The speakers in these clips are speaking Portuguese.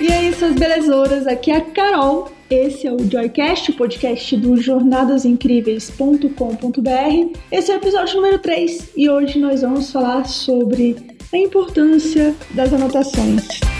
E aí, suas belezouras, aqui é a Carol. Esse é o Joycast, o podcast do jornadasincríveis.com.br. Esse é o episódio número 3 e hoje nós vamos falar sobre a importância das anotações.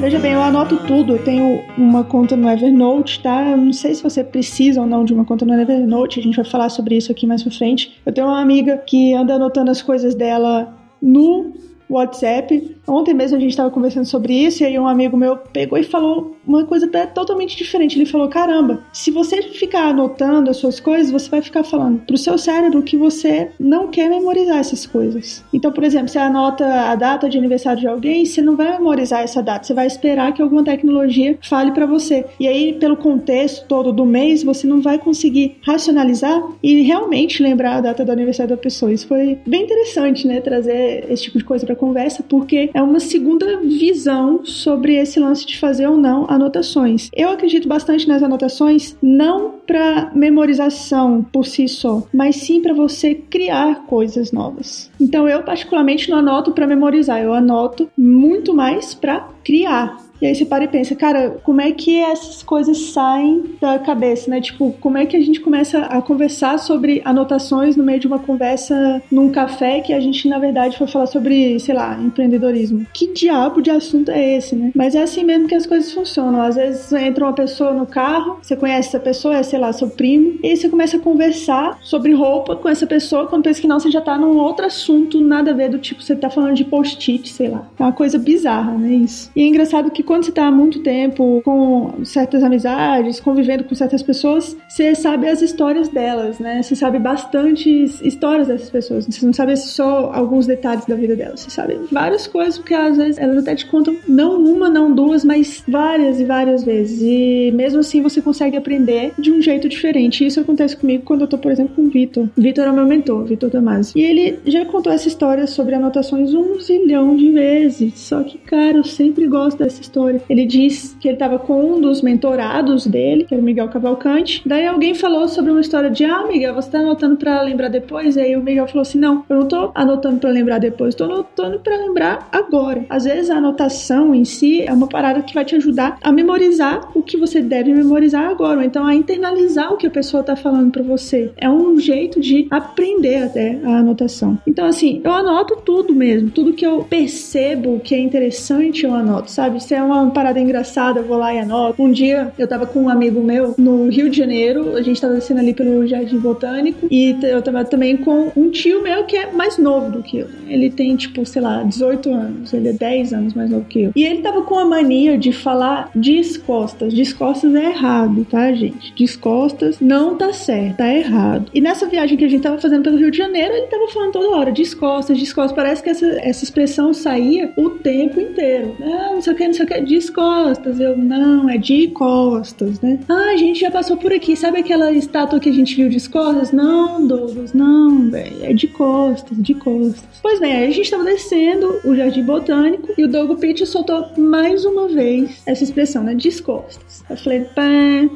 Veja bem, eu anoto tudo. Eu tenho uma conta no Evernote, tá? Eu não sei se você precisa ou não de uma conta no Evernote. A gente vai falar sobre isso aqui mais pra frente. Eu tenho uma amiga que anda anotando as coisas dela no WhatsApp. Ontem mesmo a gente estava conversando sobre isso e aí um amigo meu pegou e falou uma coisa totalmente diferente. Ele falou: "Caramba, se você ficar anotando as suas coisas, você vai ficar falando pro seu cérebro que você não quer memorizar essas coisas. Então, por exemplo, você anota a data de aniversário de alguém, você não vai memorizar essa data, você vai esperar que alguma tecnologia fale para você. E aí, pelo contexto todo do mês, você não vai conseguir racionalizar e realmente lembrar a data do aniversário da pessoa. Isso foi bem interessante, né, trazer esse tipo de coisa para conversa, porque é uma segunda visão sobre esse lance de fazer ou não anotações. Eu acredito bastante nas anotações, não para memorização por si só, mas sim para você criar coisas novas. Então eu particularmente não anoto para memorizar, eu anoto muito mais para criar. E aí você para e pensa, cara, como é que essas coisas saem da cabeça, né? Tipo, como é que a gente começa a conversar sobre anotações no meio de uma conversa num café que a gente, na verdade, foi falar sobre, sei lá, empreendedorismo. Que diabo de assunto é esse, né? Mas é assim mesmo que as coisas funcionam. Às vezes entra uma pessoa no carro, você conhece essa pessoa, é, sei lá, seu primo, e aí você começa a conversar sobre roupa com essa pessoa, quando pensa que não, você já tá num outro assunto, nada a ver do tipo, você tá falando de post-it, sei lá. É uma coisa bizarra, né? Isso. E é engraçado que quando você tá há muito tempo com certas amizades, convivendo com certas pessoas, você sabe as histórias delas, né? Você sabe bastantes histórias dessas pessoas. Você não sabe só alguns detalhes da vida delas. Você sabe várias coisas, porque às vezes elas até te contam não uma, não duas, mas várias e várias vezes. E mesmo assim você consegue aprender de um jeito diferente. Isso acontece comigo quando eu tô, por exemplo, com o Vitor. Vitor é o meu mentor, Vitor Damasio. E ele já contou essa história sobre anotações um zilhão de vezes. Só que, cara, eu sempre gosto dessa história. Ele diz que ele estava com um dos mentorados dele, que era o Miguel Cavalcante. Daí alguém falou sobre uma história de: Ah, Miguel, você tá anotando para lembrar depois? E aí o Miguel falou assim: Não, eu não tô anotando para lembrar depois, tô anotando para lembrar agora. Às vezes a anotação em si é uma parada que vai te ajudar a memorizar o que você deve memorizar agora, ou então a internalizar o que a pessoa tá falando para você. É um jeito de aprender até a anotação. Então, assim, eu anoto tudo mesmo, tudo que eu percebo que é interessante eu anoto, sabe? Se é uma parada engraçada, eu vou lá e anoto. Um dia eu tava com um amigo meu no Rio de Janeiro, a gente tava descendo ali pelo Jardim Botânico, e eu tava também com um tio meu que é mais novo do que eu. Ele tem, tipo, sei lá, 18 anos, ele é 10 anos mais novo que eu. E ele tava com a mania de falar descostas. Descostas é errado, tá, gente? Descostas não tá certo, tá errado. E nessa viagem que a gente tava fazendo pelo Rio de Janeiro, ele tava falando toda hora, descostas, descostas. Parece que essa, essa expressão saía o tempo inteiro. Ah, não sei o que, não sei o que, descostas. Eu, não, é de costas, né? Ah, a gente já passou por aqui. Sabe aquela estátua que a gente viu de costas? Não, Douglas, não, velho. É de costas, de costas. Pois bem, aí a gente tava descendo o Jardim Botânico e o Douglas Pitt soltou mais uma vez essa expressão, né? Descostas. Eu falei, pá,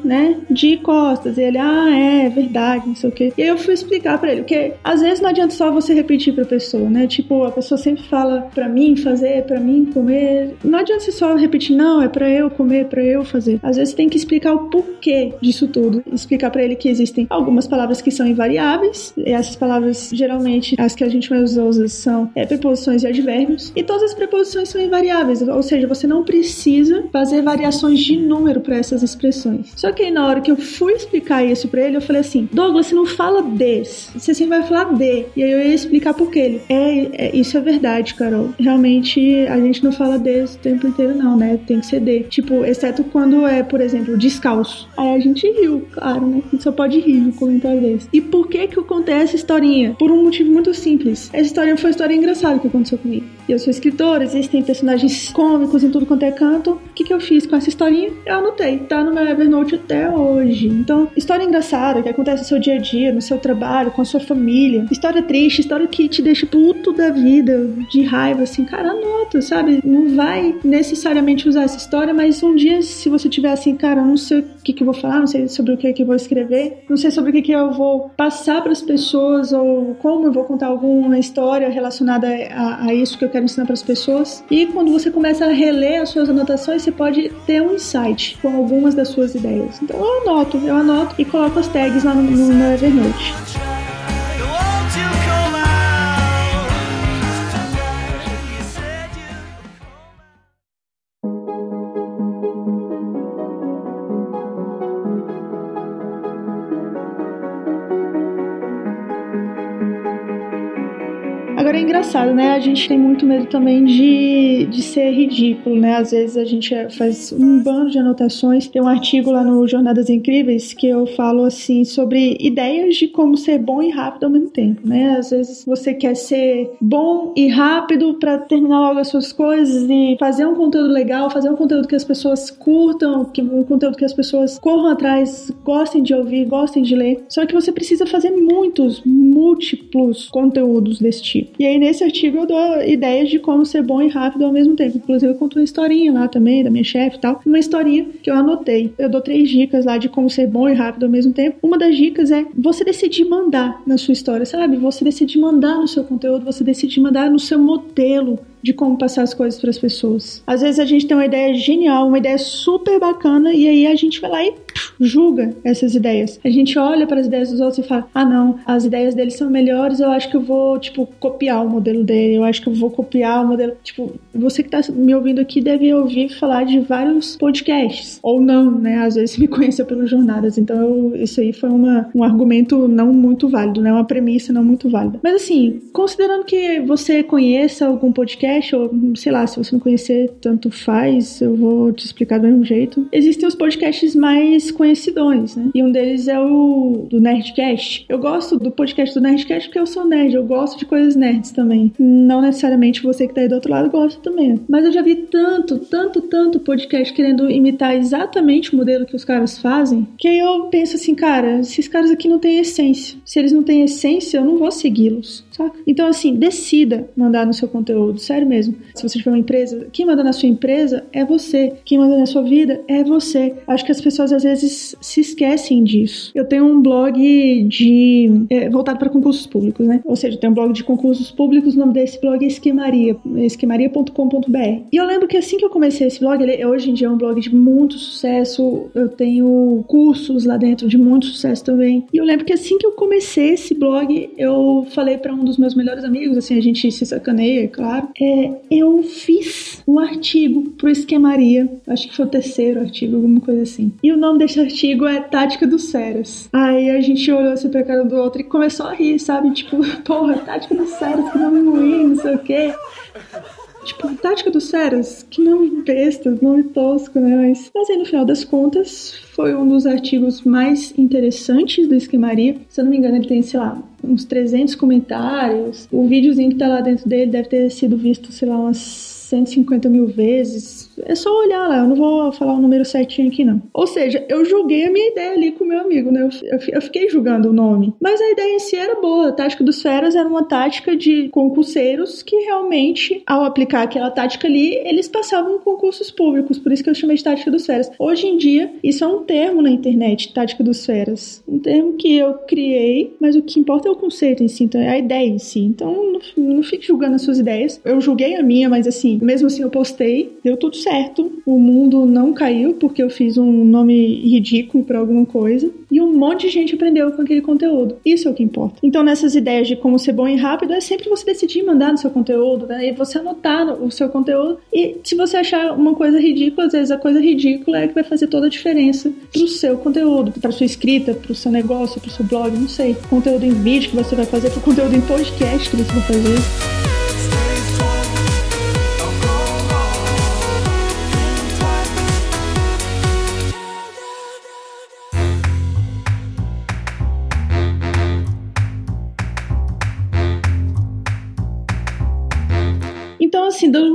né? De costas. E ele, ah, é, verdade, não sei o quê. E aí eu fui explicar pra ele, porque às vezes não adianta só você repetir pra pessoa, né? Tipo, a pessoa sempre fala pra mim fazer, pra mim comer. Não adianta você só repetir, não, é pra eu comer, pra eu fazer. Às vezes tem que explicar o porquê disso tudo. Explicar pra ele que existem algumas palavras que são invariáveis. E essas palavras, geralmente, as que a gente mais usa são é, preposições e advérbios. E todas as preposições são invariáveis. Ou seja, você não precisa fazer variações de número para essas expressões. Só que aí, na hora que eu fui explicar isso pra ele, eu falei assim: Douglas, você não fala des. Você sempre vai falar de. E aí eu ia explicar por que ele. É, é, isso é verdade, Carol. Realmente a gente não fala des o tempo inteiro, não. Né? Tem que ceder. Tipo, exceto quando é, por exemplo, descalço. Aí a gente riu, claro, né? A gente só pode rir no comentário desse. E por que que eu contei essa historinha? Por um motivo muito simples. Essa história foi uma história engraçada que aconteceu comigo. Eu sou escritora, existem personagens cômicos em tudo quanto é canto. O que que eu fiz com essa historinha? Eu anotei. Tá no meu Evernote até hoje. Então, história engraçada que acontece no seu dia a dia, no seu trabalho, com a sua família. História triste, história que te deixa puto da vida, de raiva, assim, cara, anota, sabe? Não vai necessariamente usar essa história, mas um dia, se você tiver assim, cara, não sei o que, que eu vou falar, não sei sobre o que, que eu vou escrever, não sei sobre o que, que eu vou passar para as pessoas ou como eu vou contar alguma história relacionada a, a isso que eu quero ensinar para as pessoas. E quando você começa a reler as suas anotações, você pode ter um insight com algumas das suas ideias. Então eu anoto, eu anoto e coloco as tags lá no, no Evernote. Agora é engraçado, né? A gente tem muito medo também de, de ser ridículo, né? Às vezes a gente faz um bando de anotações. Tem um artigo lá no Jornadas Incríveis que eu falo assim sobre ideias de como ser bom e rápido ao mesmo tempo, né? Às vezes você quer ser bom e rápido para terminar logo as suas coisas e fazer um conteúdo legal, fazer um conteúdo que as pessoas curtam, que um conteúdo que as pessoas corram atrás, gostem de ouvir, gostem de ler. Só que você precisa fazer muitos, múltiplos conteúdos desse tipo. E aí nesse artigo eu dou ideias de como ser bom e rápido ao mesmo tempo. Inclusive eu conto uma historinha lá também da minha chefe e tal. Uma historinha que eu anotei. Eu dou três dicas lá de como ser bom e rápido ao mesmo tempo. Uma das dicas é você decidir mandar na sua história, sabe? Você decidir mandar no seu conteúdo, você decidir mandar no seu modelo de como passar as coisas para as pessoas. Às vezes a gente tem uma ideia genial, uma ideia super bacana e aí a gente vai lá e julga essas ideias. A gente olha para as ideias dos outros e fala: "Ah, não, as ideias dele são melhores, eu acho que eu vou, tipo, copiar o modelo dele. Eu acho que eu vou copiar o modelo, tipo, você que tá me ouvindo aqui deve ouvir falar de vários podcasts ou não, né? Às vezes me conheceu pelas jornadas, então eu, isso aí foi uma, um argumento não muito válido, né? Uma premissa não muito válida. Mas assim, considerando que você conheça algum podcast ou sei lá, se você não conhecer, tanto faz, eu vou te explicar do mesmo jeito. Existem os podcasts mais conhecidões, né? E um deles é o do Nerdcast. Eu gosto do podcast do Nerdcast porque eu sou nerd, eu gosto de coisas nerds também. Não necessariamente você que tá aí do outro lado gosta também. Mas eu já vi tanto, tanto, tanto podcast querendo imitar exatamente o modelo que os caras fazem, que eu penso assim, cara, esses caras aqui não têm essência. Se eles não têm essência, eu não vou segui-los. Saca? Então, assim, decida mandar no seu conteúdo, sério mesmo. Se você tiver uma empresa, quem manda na sua empresa é você. Quem manda na sua vida é você. Acho que as pessoas às vezes se esquecem disso. Eu tenho um blog de. É, voltado para concursos públicos, né? Ou seja, eu tenho um blog de concursos públicos, o nome desse blog é Esquemaria, esquemaria.com.br. E eu lembro que assim que eu comecei esse blog, ele hoje em dia é um blog de muito sucesso. Eu tenho cursos lá dentro de muito sucesso também. E eu lembro que assim que eu comecei esse blog, eu falei para um dos meus melhores amigos, assim, a gente se sacaneia, é claro. É, eu fiz um artigo pro Esquemaria, acho que foi o terceiro artigo, alguma coisa assim. E o nome desse artigo é Tática dos Ceras. Aí a gente olhou assim pra cara do outro e começou a rir, sabe? Tipo, porra, Tática dos Ceras, que nome ruim, não sei o quê. Tipo, Tática dos Ceras, que nome besta, nome tosco, né? Mas, mas aí no final das contas, foi um dos artigos mais interessantes do Esquemaria. Se eu não me engano, ele tem, sei lá, uns 300 comentários. O videozinho que tá lá dentro dele deve ter sido visto, sei lá, umas 150 mil vezes. É só olhar lá, eu não vou falar o número certinho aqui, não. Ou seja, eu julguei a minha ideia ali com o meu amigo, né? Eu, eu, eu fiquei julgando o nome. Mas a ideia em si era boa. A tática dos feras era uma tática de concurseiros que realmente, ao aplicar aquela tática ali, eles passavam em concursos públicos. Por isso que eu chamei de tática dos feras. Hoje em dia, isso é um termo na internet, tática dos feras. Um termo que eu criei, mas o que importa é o conceito em si, então é a ideia em si. Então, não, não fique julgando as suas ideias. Eu julguei a minha, mas assim, mesmo assim eu postei, deu tudo certo. O mundo não caiu porque eu fiz um nome ridículo para alguma coisa. E um monte de gente aprendeu com aquele conteúdo. Isso é o que importa. Então, nessas ideias de como ser bom e rápido, é sempre você decidir mandar no seu conteúdo, né? E você anotar no- o seu conteúdo. E se você achar uma coisa ridícula, às vezes a coisa ridícula é que vai fazer toda a diferença pro seu conteúdo, pra sua escrita, pro seu negócio, pro seu blog, não sei. Conteúdo em vídeo que você vai fazer, pro conteúdo em podcast que você vai fazer.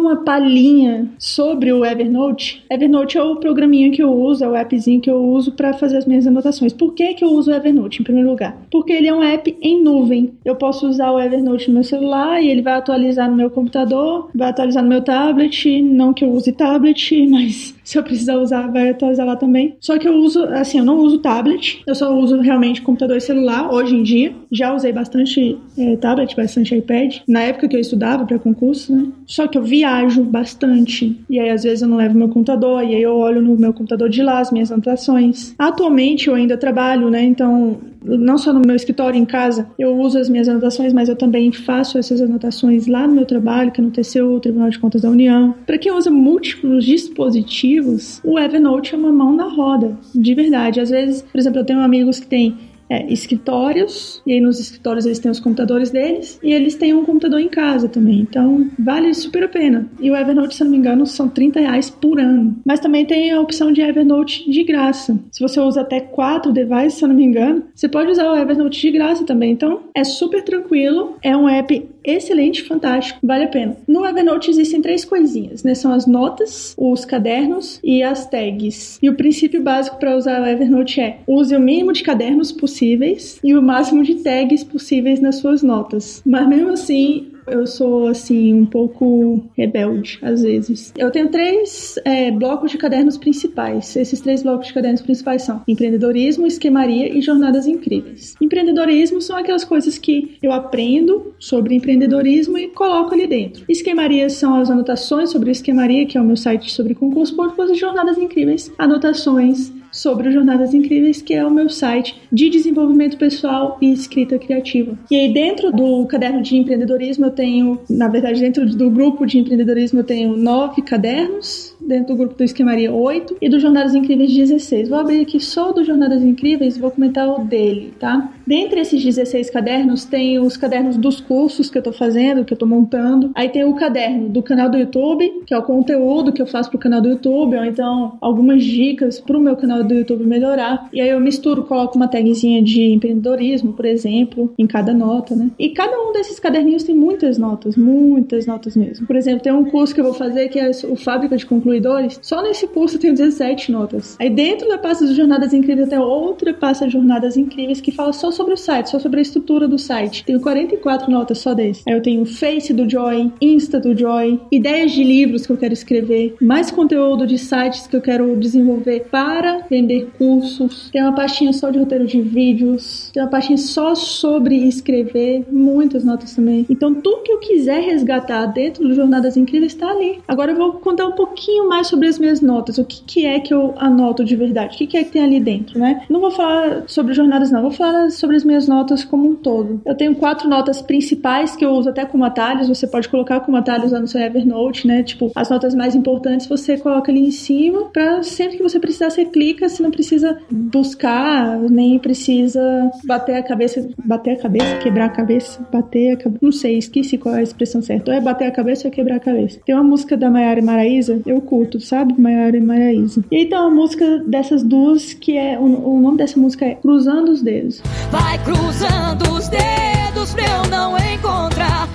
Uma palhinha sobre o Evernote, Evernote é o programinha que eu uso, é o appzinho que eu uso para fazer as minhas anotações. Por que, que eu uso o Evernote, em primeiro lugar? Porque ele é um app em nuvem. Eu posso usar o Evernote no meu celular e ele vai atualizar no meu computador, vai atualizar no meu tablet. Não que eu use tablet, mas se eu precisar usar, vai atualizar lá também. Só que eu uso, assim, eu não uso tablet, eu só uso realmente computador e celular hoje em dia. Já usei bastante é, tablet, bastante iPad, na época que eu estudava para concurso, né? Só que eu viajo bastante, e aí às vezes eu não levo meu computador, e aí eu olho no meu computador de lá as minhas anotações. Atualmente eu ainda trabalho, né? Então não só no meu escritório em casa, eu uso as minhas anotações, mas eu também faço essas anotações lá no meu trabalho, que é no TCU, Tribunal de Contas da União. Para quem usa múltiplos dispositivos, o Evernote é uma mão na roda, de verdade. Às vezes, por exemplo, eu tenho amigos que têm é, escritórios, e aí nos escritórios eles têm os computadores deles, e eles têm um computador em casa também. Então, vale super a pena. E o Evernote, se não me engano, são 30 reais por ano. Mas também tem a opção de Evernote de graça. Se você usa até quatro devices, se não me engano, você pode usar o Evernote de graça também. Então, é super tranquilo, é um app excelente, fantástico, vale a pena. No Evernote existem três coisinhas, né? São as notas, os cadernos e as tags. E o princípio básico para usar o Evernote é use o mínimo de cadernos possíveis e o máximo de tags possíveis nas suas notas. Mas mesmo assim, eu sou, assim, um pouco rebelde, às vezes. Eu tenho três é, blocos de cadernos principais. Esses três blocos de cadernos principais são empreendedorismo, esquemaria e jornadas incríveis. Empreendedorismo são aquelas coisas que eu aprendo sobre empreendedorismo e coloco ali dentro. Esquemaria são as anotações sobre esquemaria, que é o meu site sobre concurso público, e jornadas incríveis, anotações sobre o Jornadas Incríveis, que é o meu site de desenvolvimento pessoal e escrita criativa. E aí, dentro do caderno de empreendedorismo, eu tenho, na verdade, dentro do grupo de empreendedorismo, eu tenho nove cadernos dentro do grupo do Esquemaria 8 e do Jornadas Incríveis 16. Vou abrir aqui só do Jornadas Incríveis e vou comentar o dele, tá? Dentre esses 16 cadernos, tem os cadernos dos cursos que eu tô fazendo, que eu tô montando. Aí tem o caderno do canal do YouTube, que é o conteúdo que eu faço pro canal do YouTube, ou então algumas dicas pro meu canal do YouTube melhorar. E aí eu misturo, coloco uma tagzinha de empreendedorismo, por exemplo, em cada nota, né? E cada um desses caderninhos tem muitas notas, muitas notas mesmo. Por exemplo, tem um curso que eu vou fazer que é o Fábrica de concluidores, só nesse curso tem 17 notas. Aí dentro da pasta de Jornadas Incríveis tem outra pasta de Jornadas Incríveis que fala só sobre o site, só sobre a estrutura do site. Tenho 44 notas só desse. Aí eu tenho Face do Joy, Insta do Joy, ideias de livros que eu quero escrever, mais conteúdo de sites que eu quero desenvolver para vender cursos. Tem uma pastinha só de roteiro de vídeos, tem uma pastinha só sobre escrever, muitas notas também. Então tudo que eu quiser resgatar dentro do Jornadas Incríveis está ali. Agora eu vou contar um pouquinho mais sobre as minhas notas. O que, que é que eu anoto de verdade? O que, que é que tem ali dentro, né? Não vou falar sobre jornadas, não. Vou falar sobre as minhas notas como um todo. Eu tenho quatro notas principais que eu uso até como atalhos. Você pode colocar como atalhos lá no seu Evernote, né? Tipo, as notas mais importantes você coloca ali em cima para sempre que você precisar, você clica. Você não precisa buscar, nem precisa bater a cabeça. Bater a cabeça? Quebrar a cabeça? Bater a cabeça? Não sei, esqueci qual é a expressão certa. Ou é bater a cabeça ou é quebrar a cabeça. Tem uma música da Maiara Maraíza, eu culto, sabe? Maiara e Maraísa. E aí tem uma música dessas duas que é. O, o nome dessa música é Cruzando os Dedos. Vai cruzando os dedos pra eu não encontrar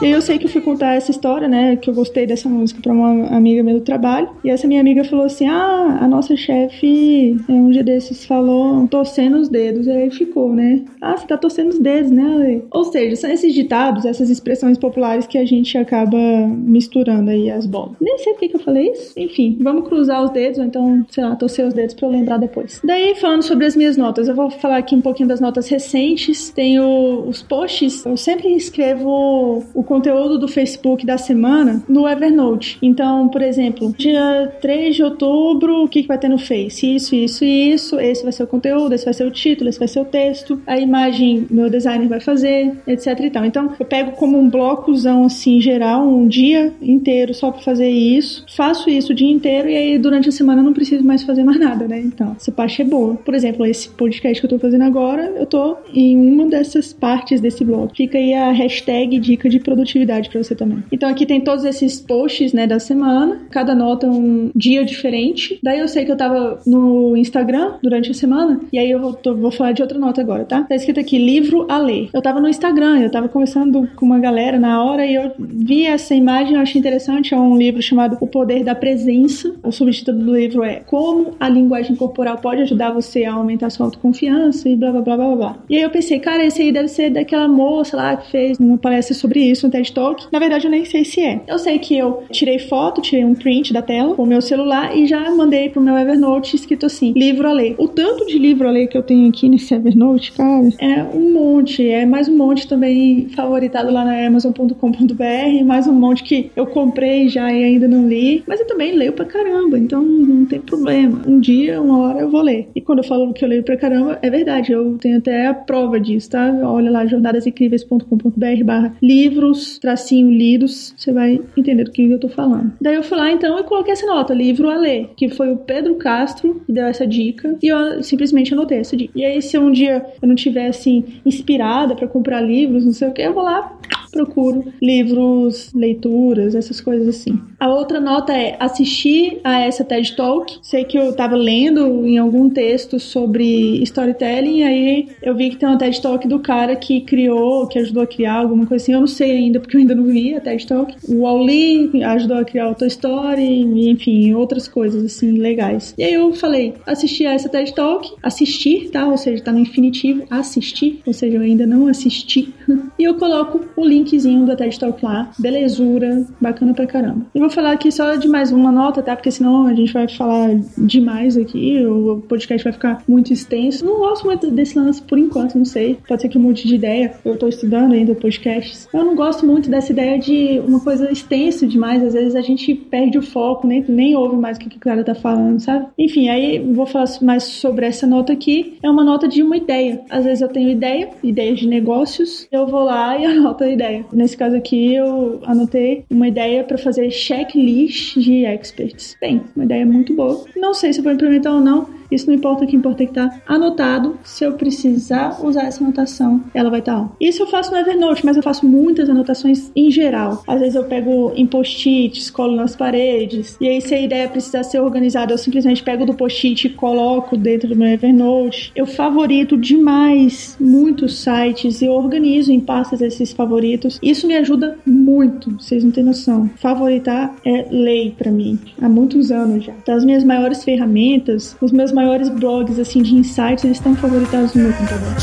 e aí eu sei que eu fui contar essa história, né? Que eu gostei dessa música pra uma amiga minha do trabalho. E essa minha amiga falou assim: Ah, a nossa chefe, é, um dia desses, falou torcendo os dedos. E aí ficou, né? Ah, você tá torcendo os dedos, né? Ou seja, são esses ditados, essas expressões populares que a gente acaba misturando aí as bolas. Nem sei por que eu falei isso. Enfim, vamos cruzar os dedos, ou então, sei lá, torcer os dedos pra eu lembrar depois. Daí, falando sobre as minhas notas, eu vou falar aqui um pouquinho das notas recentes. Tenho os posts, eu sempre escrevo o conteúdo do Facebook da semana no Evernote. Então, por exemplo, dia 3 de outubro, o que, que vai ter no Face? Isso, isso e isso. Esse vai ser o conteúdo, esse vai ser o título, esse vai ser o texto, a imagem meu designer vai fazer, etc e tal. Então, eu pego como um blocozão assim geral, um dia inteiro só para fazer isso. Faço isso o dia inteiro e aí durante a semana eu não preciso mais fazer mais nada, né? Então, essa parte é boa. Por exemplo, esse podcast que eu tô fazendo agora, eu tô em uma dessas partes desse bloco. Fica aí a hashtag dica de produção produtividade para você também. Então aqui tem todos esses posts, né, da semana, cada nota um dia diferente. Daí eu sei que eu tava no Instagram durante a semana, e aí eu vou, tô, vou falar de outra nota agora, tá? Tá escrito aqui, livro a ler. Eu tava no Instagram, eu tava conversando com uma galera na hora e eu vi essa imagem, eu achei interessante, é um livro chamado O Poder da Presença. O subtítulo do livro é Como a linguagem corporal pode ajudar você a aumentar sua autoconfiança e blá blá blá blá blá. E aí eu pensei, cara, esse aí deve ser daquela moça lá que fez uma palestra sobre isso TED Talk. Na verdade, eu nem sei se é. Eu sei que eu tirei foto, tirei um print da tela com o meu celular e já mandei pro meu Evernote escrito assim: livro a ler. O tanto de livro a ler que eu tenho aqui nesse Evernote, cara, é um monte. É mais um monte também favoritado lá na Amazon.com.br, mais um monte que eu comprei já e ainda não li. Mas eu também leio pra caramba, então não tem problema. Um dia, uma hora eu vou ler. E quando eu falo que eu leio pra caramba, é verdade. Eu tenho até a prova disso, tá? Olha lá, jornadasincríveis.com.br barra livros, tracinho lidos, você vai entender do que eu tô falando. Daí eu fui lá, então, e coloquei essa nota, livro a ler, que foi o Pedro Castro que deu essa dica, e eu simplesmente anotei essa dica. E aí, se um dia eu não tiver, assim, inspirada para comprar livros, não sei o que, eu vou lá, procuro livros, leituras, essas coisas assim. A outra nota é assistir a essa TED Talk. Sei que eu tava lendo em algum texto sobre storytelling, e aí eu vi que tem uma TED Talk do cara que criou, que ajudou a criar alguma coisa assim. Eu não sei ainda, porque eu ainda não vi a TED Talk. O Wall-E ajudou a criar o Toy Story, enfim, outras coisas assim legais. E aí eu falei, assistir a essa TED Talk, assistir, tá? Ou seja, tá no infinitivo, assistir, ou seja, eu ainda não assisti. e eu coloco o linkzinho da TED Talk lá, belezura, bacana pra caramba. Eu vou falar aqui só de mais uma nota, tá? Porque senão a gente vai falar demais aqui, o podcast vai ficar muito extenso. Não gosto muito desse lance por enquanto, não sei. Pode ser que mude de ideia. Eu tô estudando ainda podcasts. Eu não gosto muito dessa ideia de uma coisa extensa demais. Às vezes a gente perde o foco, nem, nem ouve mais o que o cara tá falando, sabe? Enfim, aí vou falar mais sobre essa nota aqui. É uma nota de uma ideia. Às vezes eu tenho ideia, ideias de negócios, eu vou lá e anoto a ideia. Nesse caso aqui, eu anotei uma ideia para fazer checklist de experts. Bem, uma ideia muito boa. Não sei se eu vou implementar ou não, isso não importa, o que importa é que tá anotado. Se eu precisar usar essa anotação, ela vai estar tá. Isso eu faço no Evernote, mas eu faço muitas anotações em geral. Às vezes eu pego em post-its, colo nas paredes. E aí, se a ideia precisar ser organizada, eu simplesmente pego do post-it e coloco dentro do meu Evernote. Eu favorito demais muitos sites e organizo em pastas esses favoritos. Isso me ajuda muito, vocês não têm noção. Favoritar é lei para mim, há muitos anos já. Das minhas maiores ferramentas, os meus maiores blogs assim de insights, eles estão favoritados no meu computador.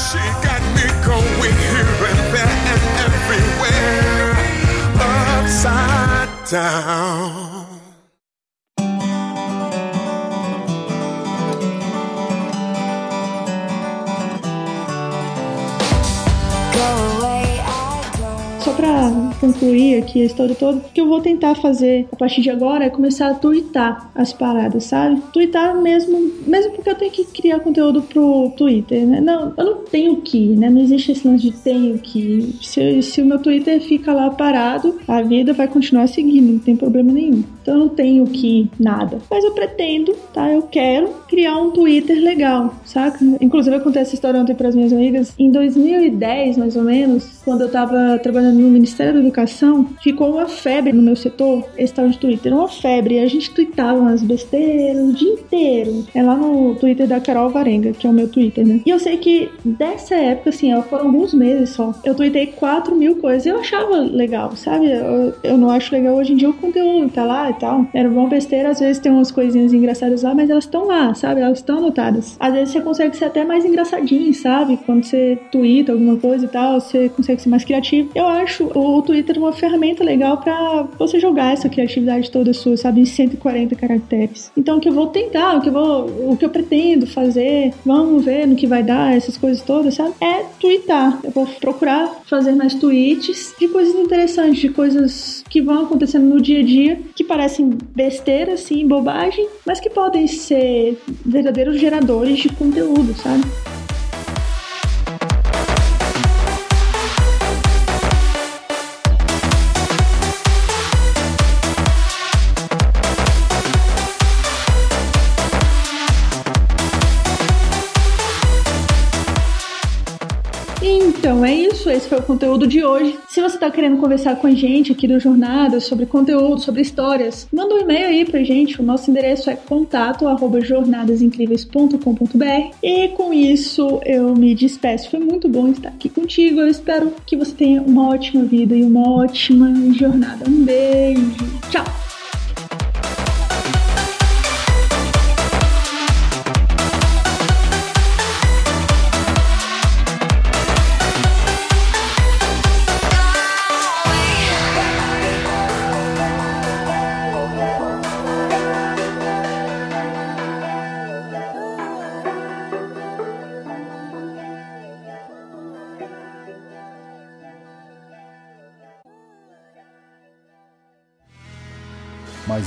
down. Concluir aqui a história toda, o que eu vou tentar fazer a partir de agora é começar a twittar as paradas, sabe? Twittar mesmo, mesmo porque eu tenho que criar conteúdo pro Twitter, né? Não, eu não tenho que, né? Não existe esse lance de tenho que. Se, se o meu Twitter fica lá parado, a vida vai continuar seguindo, não tem problema nenhum. Então eu não tenho que nada. Mas eu pretendo, tá? Eu quero criar um Twitter legal, saca? Inclusive eu contei essa história ontem para as minhas amigas. Em 2010, mais ou menos, quando eu tava trabalhando no Ministério da Educação, ficou uma febre no meu setor, esse tal de Twitter, uma febre. A gente tweetava umas besteiras o dia inteiro. É lá no Twitter da Carol Varenga, que é o meu Twitter, né? E eu sei que dessa época, assim, foram alguns meses só. Eu tweetei 4 mil coisas. Eu achava legal, sabe? Eu, eu não acho legal hoje em dia o conteúdo, tá lá tal. Era bom besteira, às vezes tem umas coisinhas engraçadas lá, mas elas estão lá, sabe? Elas estão anotadas. Às vezes você consegue ser até mais engraçadinho, sabe? Quando você twitta alguma coisa e tal, você consegue ser mais criativo. Eu acho o Twitter uma ferramenta legal para você jogar essa criatividade toda sua, sabe? Em 140 caracteres. Então, o que eu vou tentar, o que eu vou, o que eu pretendo fazer, vamos ver no que vai dar, essas coisas todas, sabe? É twittar. Eu vou procurar fazer mais tweets de coisas interessantes, de coisas que vão acontecendo no dia a dia, que parece parecem besteira, assim, bobagem, mas que podem ser verdadeiros geradores de conteúdo, sabe? Esse foi o conteúdo de hoje. Se você está querendo conversar com a gente aqui do Jornada sobre conteúdo, sobre histórias, manda um e-mail aí pra gente. O nosso endereço é contato@jornadasincríveis.com.br. E com isso eu me despeço. Foi muito bom estar aqui contigo. Eu espero que você tenha uma ótima vida e uma ótima jornada. Um beijo.